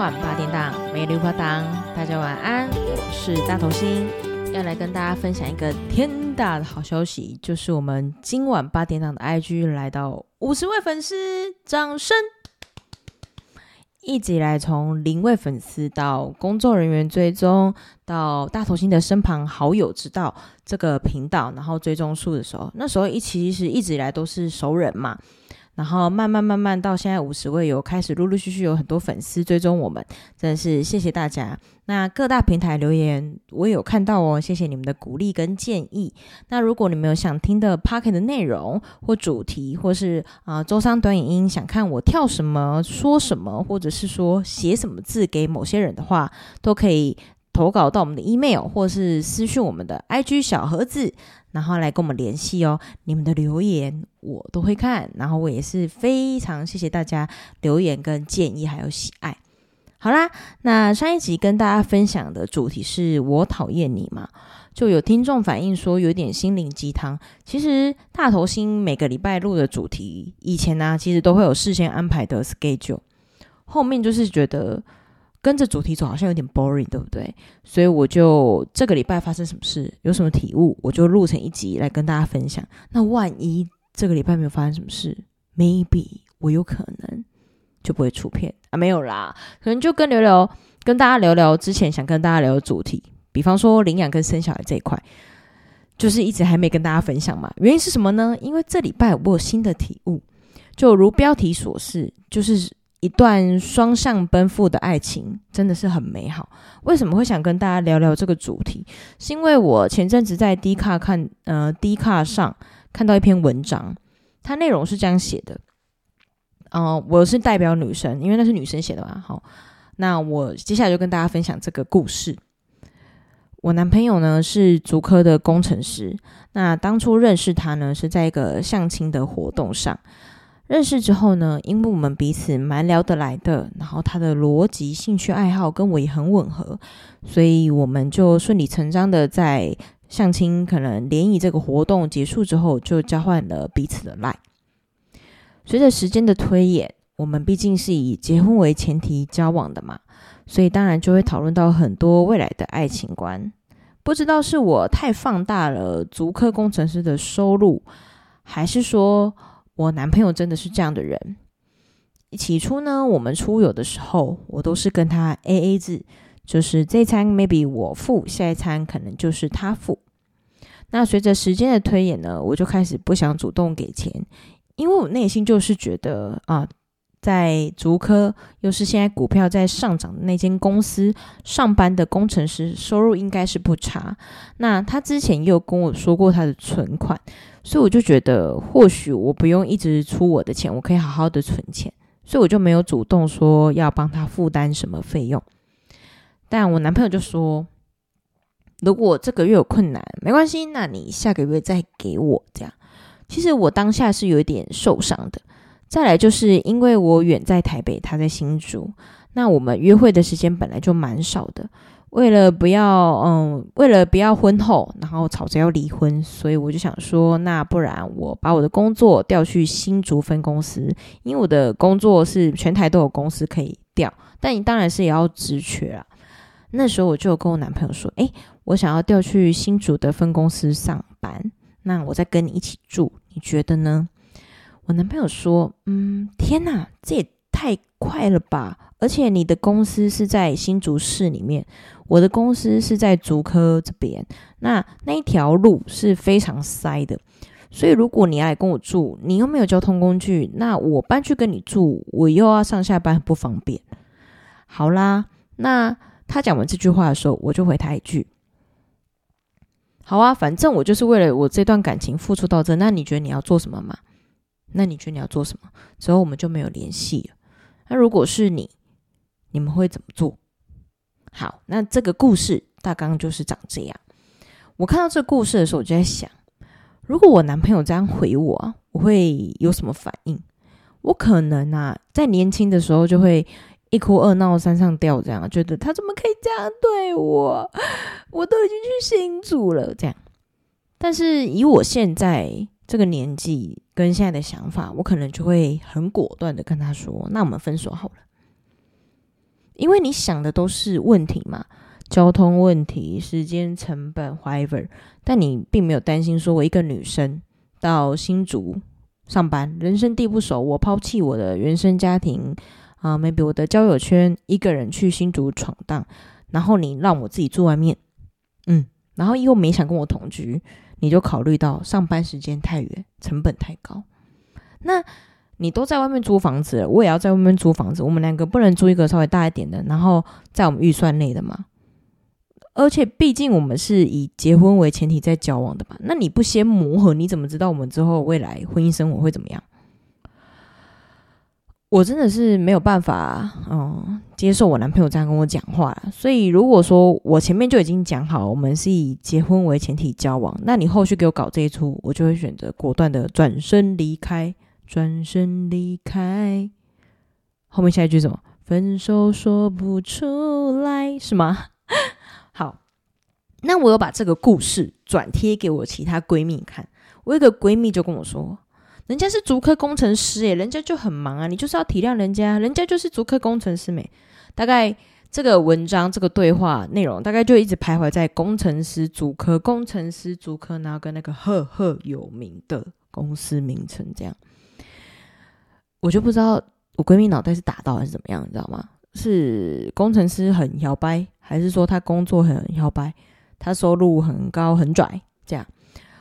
晚八点档，美丽花档，大家晚安。我是大头星，要来跟大家分享一个天大的好消息，就是我们今晚八点档的 IG 来到五十位粉丝，掌声！一直以来，从零位粉丝到工作人员追踪，到大头星的身旁好友知道这个频道，然后追踪数的时候，那时候一其实一直以来都是熟人嘛。然后慢慢慢慢到现在五十位有开始陆陆续续有很多粉丝追踪我们，真的是谢谢大家。那各大平台留言我也有看到哦，谢谢你们的鼓励跟建议。那如果你们有想听的 Podcast 的内容或主题，或是啊、周三短影音想看我跳什么说什么，或者是说写什么字给某些人的话，都可以。投稿到我们的 email，或是私讯我们的 IG 小盒子，然后来跟我们联系哦。你们的留言我都会看，然后我也是非常谢谢大家留言跟建议还有喜爱。好啦，那上一集跟大家分享的主题是我讨厌你嘛，就有听众反映说有点心灵鸡汤。其实大头星每个礼拜录的主题，以前呢、其实都会有事先安排的 schedule，后面就是觉得。跟着主题走好像有点 boring，对不对？所以我就这个礼拜发生什么事，有什么体悟，我就录成一集来跟大家分享。那万一这个礼拜没有发生什么事，maybe 我有可能就不会出片啊，没有啦，可能就跟聊聊，跟大家聊聊之前想跟大家聊的主题，比方说领养跟生小孩这一块，就是一直还没跟大家分享嘛。原因是什么呢？因为这礼拜我有新的体悟，就如标题所示，就是。一段双向奔赴的爱情真的是很美好。为什么会想跟大家聊聊这个主题？是因为我前阵子在 D 卡看，呃，D 卡上看到一篇文章，它内容是这样写的。嗯、呃，我是代表女生，因为那是女生写的嘛。好，那我接下来就跟大家分享这个故事。我男朋友呢是足科的工程师，那当初认识他呢是在一个相亲的活动上。认识之后呢，因为我们彼此蛮聊得来的，然后他的逻辑、兴趣爱好跟我也很吻合，所以我们就顺理成章的在相亲可能联谊这个活动结束之后，就交换了彼此的 LINE。随着时间的推演，我们毕竟是以结婚为前提交往的嘛，所以当然就会讨论到很多未来的爱情观。不知道是我太放大了足科工程师的收入，还是说，我男朋友真的是这样的人。起初呢，我们出游的时候，我都是跟他 AA 制，就是这餐 maybe 我付，下一餐可能就是他付。那随着时间的推演呢，我就开始不想主动给钱，因为我内心就是觉得啊，在竹科又是现在股票在上涨的那间公司上班的工程师，收入应该是不差。那他之前也有跟我说过他的存款。所以我就觉得，或许我不用一直出我的钱，我可以好好的存钱。所以我就没有主动说要帮他负担什么费用。但我男朋友就说，如果这个月有困难，没关系，那你下个月再给我这样。其实我当下是有一点受伤的。再来就是因为我远在台北，他在新竹，那我们约会的时间本来就蛮少的。为了不要，嗯，为了不要婚后，然后吵着要离婚，所以我就想说，那不然我把我的工作调去新竹分公司，因为我的工作是全台都有公司可以调，但你当然是也要职缺啊。那时候我就跟我男朋友说，诶，我想要调去新竹的分公司上班，那我再跟你一起住，你觉得呢？我男朋友说，嗯，天哪，这也太快了吧！而且你的公司是在新竹市里面。我的公司是在竹科这边，那那一条路是非常塞的，所以如果你要来跟我住，你又没有交通工具，那我搬去跟你住，我又要上下班不方便。好啦，那他讲完这句话的时候，我就回他一句：好啊，反正我就是为了我这段感情付出到这，那你觉得你要做什么吗？那你觉得你要做什么？之后我们就没有联系了。那如果是你，你们会怎么做？好，那这个故事大纲就是长这样。我看到这个故事的时候，我就在想，如果我男朋友这样回我，我会有什么反应？我可能啊，在年轻的时候就会一哭二闹三上吊，这样觉得他怎么可以这样对我？我都已经去新组了，这样。但是以我现在这个年纪跟现在的想法，我可能就会很果断的跟他说：“那我们分手好了。”因为你想的都是问题嘛，交通问题、时间成本，whatever，但你并没有担心说，我一个女生到新竹上班，人生地不熟，我抛弃我的原生家庭啊、，maybe 我的交友圈，一个人去新竹闯荡，然后你让我自己住外面，嗯，然后又没想跟我同居，你就考虑到上班时间太远，成本太高，那。你都在外面租房子，我也要在外面租房子。我们两个不能租一个稍微大一点的，然后在我们预算内的嘛。而且毕竟我们是以结婚为前提在交往的嘛。那你不先磨合，你怎么知道我们之后未来婚姻生活会怎么样？我真的是没有办法，嗯，接受我男朋友这样跟我讲话。所以如果说我前面就已经讲好，我们是以结婚为前提交往，那你后续给我搞这一出，我就会选择果断的转身离开。转身离开，后面下一句什么？分手说不出来，是吗？好，那我有把这个故事转贴给我其他闺蜜看。我有个闺蜜就跟我说，人家是足科工程师，诶，人家就很忙啊，你就是要体谅人家，人家就是足科工程师没。大概这个文章这个对话内容，大概就一直徘徊在工程师足科，工程师足科，然后跟那个赫赫有名的公司名称这样。我就不知道我闺蜜脑袋是打到还是怎么样，你知道吗？是工程师很摇摆，还是说他工作很摇摆，他收入很高很拽？这样，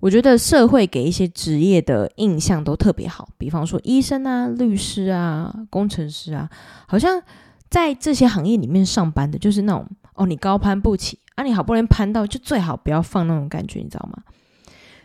我觉得社会给一些职业的印象都特别好，比方说医生啊、律师啊、工程师啊，好像在这些行业里面上班的，就是那种哦，你高攀不起啊，你好不容易攀到，就最好不要放那种感觉，你知道吗？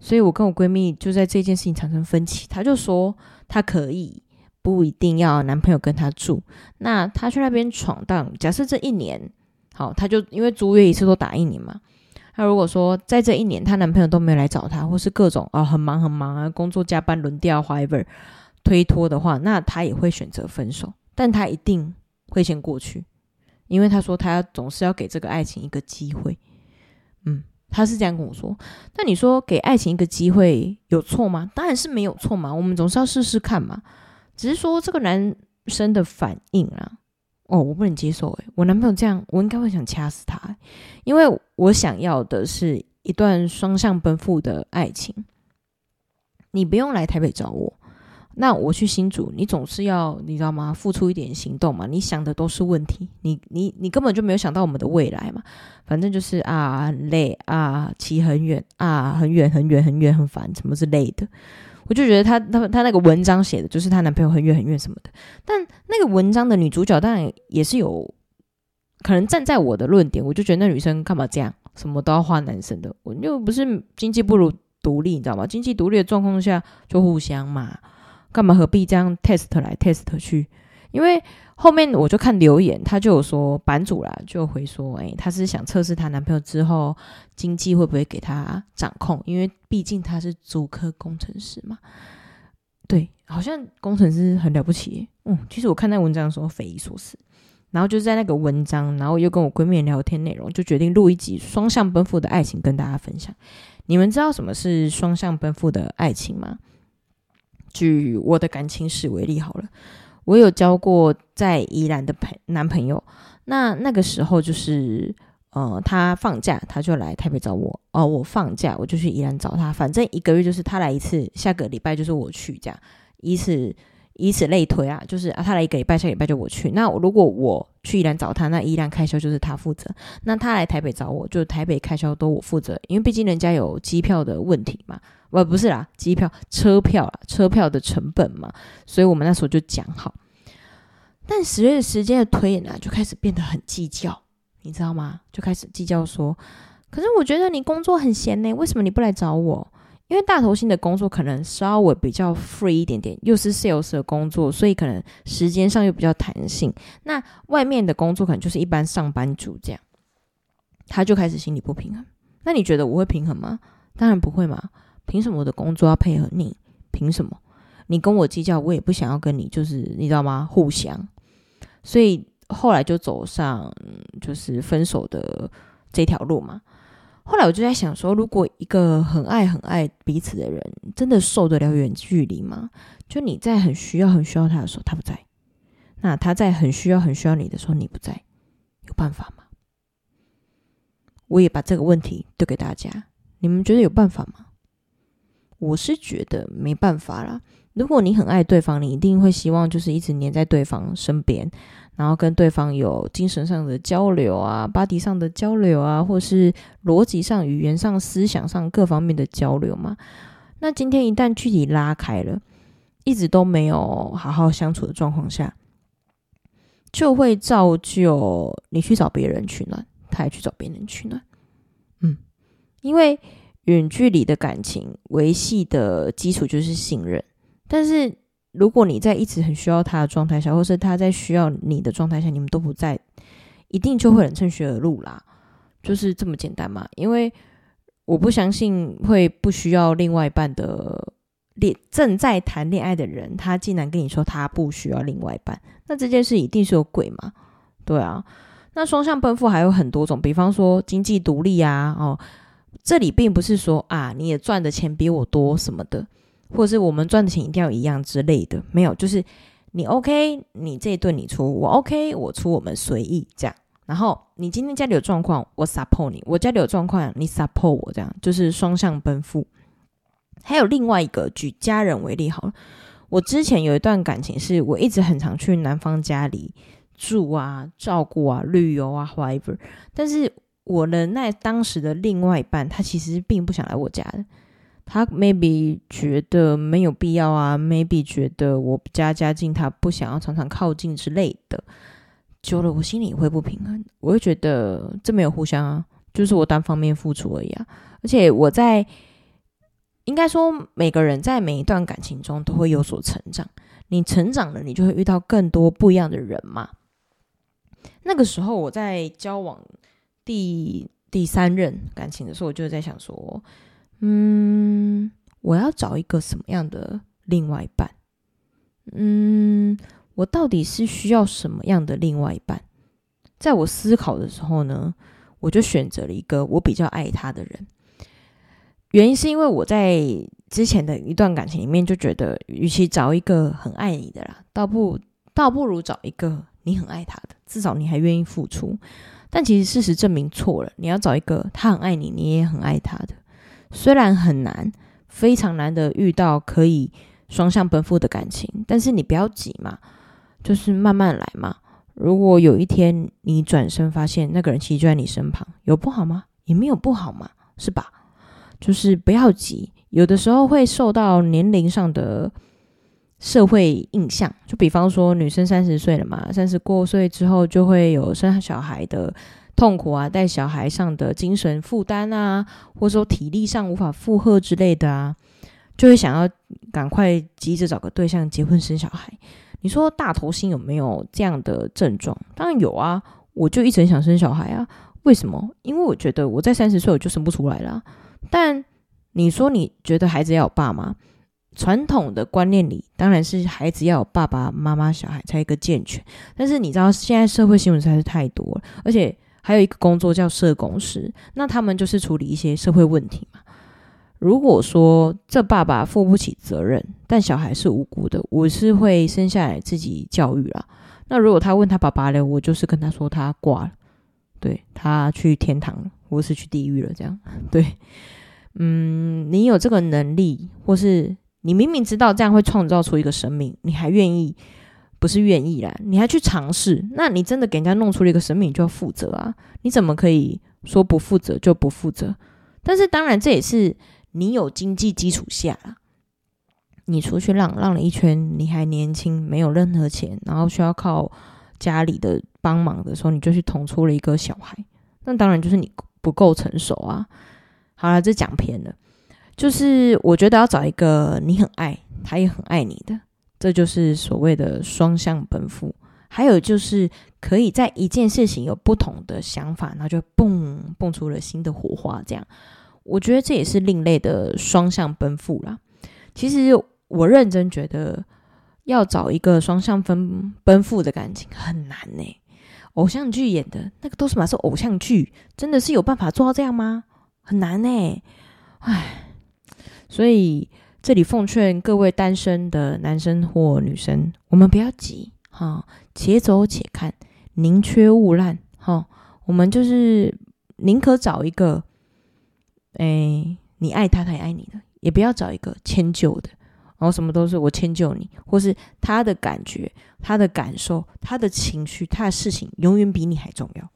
所以我跟我闺蜜就在这件事情产生分歧，她就说她可以。不一定要男朋友跟她住，那她去那边闯荡。假设这一年，好，她就因为租约一次都打一年嘛。那如果说在这一年，她男朋友都没有来找她，或是各种啊、很忙很忙啊，工作加班轮调，whatever 推脱的话，那她也会选择分手。但她一定会先过去，因为他说他总是要给这个爱情一个机会。嗯，他是这样跟我说。那你说给爱情一个机会有错吗？当然是没有错嘛，我们总是要试试看嘛。只是说这个男生的反应啊，哦，我不能接受诶，我男朋友这样，我应该会想掐死他，因为我想要的是一段双向奔赴的爱情。你不用来台北找我，那我去新竹，你总是要你知道吗？付出一点行动嘛。你想的都是问题，你你你根本就没有想到我们的未来嘛。反正就是啊，很累啊，骑很远啊，很远很远很远很烦，什么之类的。我就觉得她、她、她那个文章写的就是她男朋友很远很远什么的，但那个文章的女主角当然也是有可能站在我的论点，我就觉得那女生干嘛这样，什么都要花男生的，我又不是经济不如独立，你知道吗？经济独立的状况下就互相嘛，干嘛何必这样 test 来 test 去？因为。后面我就看留言，他就有说版主啦，就回说，哎，她是想测试她男朋友之后经济会不会给她掌控，因为毕竟他是竹科工程师嘛。对，好像工程师很了不起。嗯，其实我看那文章的时候匪夷所思。然后就在那个文章，然后又跟我闺蜜聊天内容，就决定录一集双向奔赴的爱情跟大家分享。你们知道什么是双向奔赴的爱情吗？举我的感情史为例好了。我有交过在宜兰的朋男朋友，那那个时候就是，呃，他放假他就来台北找我，哦，我放假我就去宜兰找他，反正一个月就是他来一次，下个礼拜就是我去，这样，一次以此类推啊，就是啊，他来一个礼拜，下礼拜就我去。那如果我去宜兰找他，那宜兰开销就是他负责；那他来台北找我，就台北开销都我负责，因为毕竟人家有机票的问题嘛。不不是啦，机票、车票啦，车票的成本嘛，所以我们那时候就讲好。但十月时间的推演啊，就开始变得很计较，你知道吗？就开始计较说，可是我觉得你工作很闲呢，为什么你不来找我？因为大头星的工作可能稍微比较 free 一点点，又是 sales 的工作，所以可能时间上又比较弹性。那外面的工作可能就是一般上班族这样，他就开始心理不平衡。那你觉得我会平衡吗？当然不会嘛。凭什么我的工作要配合你？凭什么你跟我计较，我也不想要跟你，就是你知道吗？互相，所以后来就走上就是分手的这条路嘛。后来我就在想说，如果一个很爱很爱彼此的人，真的受得了远距离吗？就你在很需要很需要他的时候，他不在；那他在很需要很需要你的时候，你不在。有办法吗？我也把这个问题丢给大家，你们觉得有办法吗？我是觉得没办法啦。如果你很爱对方，你一定会希望就是一直黏在对方身边，然后跟对方有精神上的交流啊巴迪上的交流啊，或是逻辑上、语言上、思想上各方面的交流嘛。那今天一旦距离拉开了，一直都没有好好相处的状况下，就会造就你去找别人取暖，他也去找别人取暖。嗯，因为远距离的感情维系的基础就是信任。但是如果你在一直很需要他的状态下，或是他在需要你的状态下，你们都不在，一定就会很趁虚而入啦，就是这么简单嘛。因为我不相信会不需要另外一半的恋正在谈恋爱的人，他竟然跟你说他不需要另外一半，那这件事一定是有鬼嘛？对啊，那双向奔赴还有很多种，比方说经济独立啊，哦，这里并不是说啊你也赚的钱比我多什么的。或是我们赚的钱一定要一样之类的，没有，就是你 OK，你这一顿你出，我 OK，我出，我们随意这样。然后你今天家里有状况，我 support 你；我家里有状况，你 support 我，这样就是双向奔赴。还有另外一个，举家人为例好了，我之前有一段感情，是我一直很常去男方家里住啊、照顾啊、旅游啊，whatever。但是我的那当时的另外一半，他其实并不想来我家的。他 maybe 觉得没有必要啊，maybe 觉得我家家境，他不想要常常靠近之类的。久了，我心里会不平衡，我会觉得这没有互相啊，就是我单方面付出而已啊。而且我在应该说，每个人在每一段感情中都会有所成长，你成长了，你就会遇到更多不一样的人嘛。那个时候我在交往第第三任感情的时候，我就在想说。嗯，我要找一个什么样的另外一半？嗯，我到底是需要什么样的另外一半？在我思考的时候呢，我就选择了一个我比较爱他的人。原因是因为我在之前的一段感情里面就觉得，与其找一个很爱你的啦，倒不倒不如找一个你很爱他的，至少你还愿意付出。但其实事实证明错了，你要找一个他很爱你，你也很爱他的。虽然很难，非常难得遇到可以双向奔赴的感情，但是你不要急嘛，就是慢慢来嘛。如果有一天你转身发现那个人其实就在你身旁，有不好吗？也没有不好嘛，是吧？就是不要急，有的时候会受到年龄上的社会印象，就比方说女生三十岁了嘛，三十过岁之后就会有生小孩的。痛苦啊，带小孩上的精神负担啊，或者说体力上无法负荷之类的啊，就会想要赶快急着找个对象结婚生小孩。你说大头星有没有这样的症状？当然有啊，我就一直想生小孩啊。为什么？因为我觉得我在三十岁我就生不出来了。但你说你觉得孩子要有爸妈？传统的观念里当然是孩子要有爸爸妈妈，小孩才一个健全。但是你知道现在社会新闻实在是太多了，而且。还有一个工作叫社工师，那他们就是处理一些社会问题嘛。如果说这爸爸负不起责任，但小孩是无辜的，我是会生下来自己教育啦。那如果他问他爸爸了，我就是跟他说他挂了，对，他去天堂了，我是去地狱了，这样。对，嗯，你有这个能力，或是你明明知道这样会创造出一个生命，你还愿意？不是愿意啦，你还去尝试，那你真的给人家弄出了一个生命，就要负责啊！你怎么可以说不负责就不负责？但是当然，这也是你有经济基础下啦，你出去浪浪了一圈，你还年轻，没有任何钱，然后需要靠家里的帮忙的时候，你就去捅出了一个小孩，那当然就是你不够成熟啊！好了，这讲偏了，就是我觉得要找一个你很爱，他也很爱你的。这就是所谓的双向奔赴，还有就是可以在一件事情有不同的想法，然后就蹦蹦出了新的火花。这样，我觉得这也是另类的双向奔赴啦。其实我认真觉得，要找一个双向奔奔赴的感情很难呢。偶像剧演的那个都是嘛，是偶像剧，真的是有办法做到这样吗？很难呢。唉，所以。这里奉劝各位单身的男生或女生，我们不要急哈，且走且看，宁缺毋滥哈。我们就是宁可找一个，哎，你爱他，他也爱你的，也不要找一个迁就的，然后什么都是我迁就你，或是他的感觉、他的感受、他的情绪、他的事情，永远比你还重要。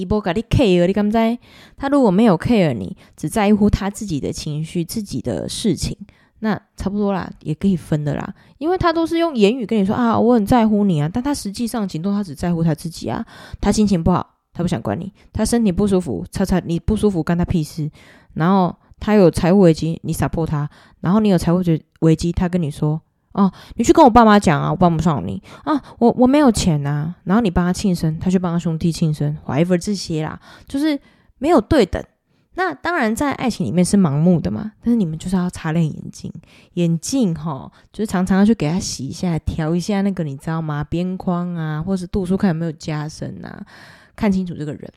一波咖喱 care，你敢在？他如果没有 care 你，只在乎他自己的情绪、自己的事情，那差不多啦，也可以分的啦。因为他都是用言语跟你说啊，我很在乎你啊，但他实际上行动，他只在乎他自己啊。他心情不好，他不想管你；他身体不舒服，擦擦你不舒服，干他屁事。然后他有财务危机，你 support 他；然后你有财务危机，他跟你说。哦，你去跟我爸妈讲啊，我帮不上你啊，我我没有钱呐。然后你帮他庆生，他去帮他兄弟庆生，whatever 这些啦，就是没有对等。那当然在爱情里面是盲目的嘛，但是你们就是要擦亮眼睛，眼镜哈，就是常常要去给他洗一下，调一下那个你知道吗？边框啊，或是度数看有没有加深啊，看清楚这个人，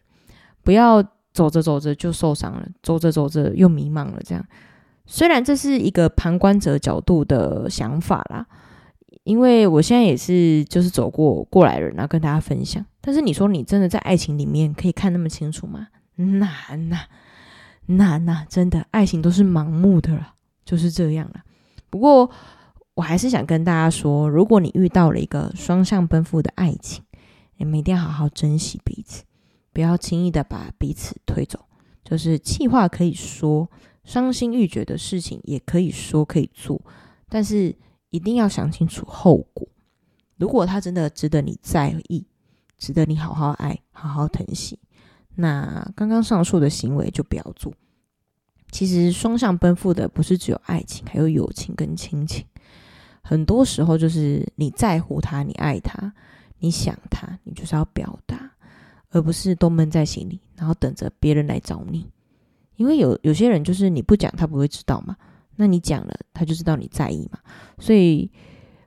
不要走着走着就受伤了，走着走着又迷茫了这样。虽然这是一个旁观者角度的想法啦，因为我现在也是就是走过过来人，然后跟大家分享。但是你说你真的在爱情里面可以看那么清楚吗？难呐，难呐，真的爱情都是盲目的了，就是这样啦。不过我还是想跟大家说，如果你遇到了一个双向奔赴的爱情，你们一定要好好珍惜彼此，不要轻易的把彼此推走。就是气话可以说。伤心欲绝的事情也可以说可以做，但是一定要想清楚后果。如果他真的值得你在意，值得你好好爱、好好疼惜，那刚刚上述的行为就不要做。其实双向奔赴的不是只有爱情，还有友情跟亲情。很多时候就是你在乎他，你爱他，你想他，你就是要表达，而不是都闷在心里，然后等着别人来找你。因为有有些人就是你不讲他不会知道嘛，那你讲了他就知道你在意嘛，所以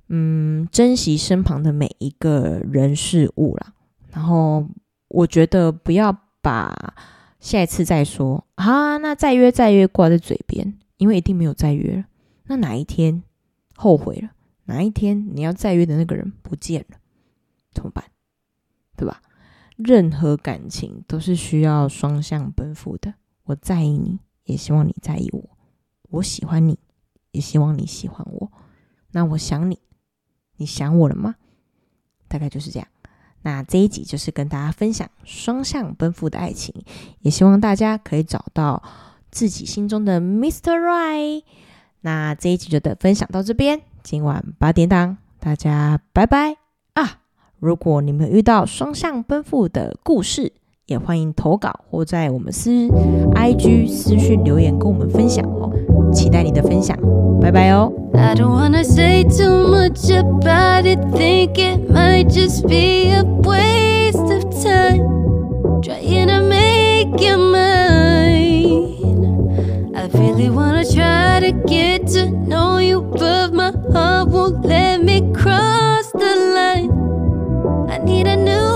嗯，珍惜身旁的每一个人事物啦。然后我觉得不要把下一次再说啊，那再约再约挂在嘴边，因为一定没有再约了。那哪一天后悔了，哪一天你要再约的那个人不见了，怎么办？对吧？任何感情都是需要双向奔赴的。我在意你，也希望你在意我。我喜欢你，也希望你喜欢我。那我想你，你想我了吗？大概就是这样。那这一集就是跟大家分享双向奔赴的爱情，也希望大家可以找到自己心中的 Mr. Right。那这一集就的分享到这边，今晚八点档，大家拜拜啊！如果你们遇到双向奔赴的故事，也欢迎投稿或在我们私 ig 私讯留言跟我们分享哦期待你的分享拜拜哦 i don't wanna say too much about it think it might just be a waste of time tryin' to make you mine i really wanna try to get to know you but my heart won't let me cross the line i need a new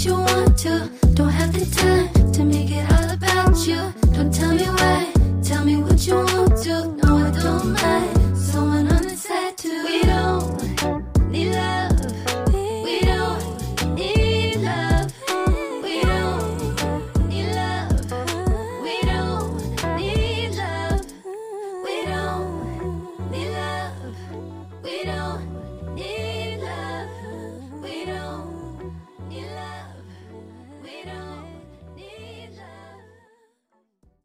what you want to. Don't have the time to make it all about you. Don't tell me why.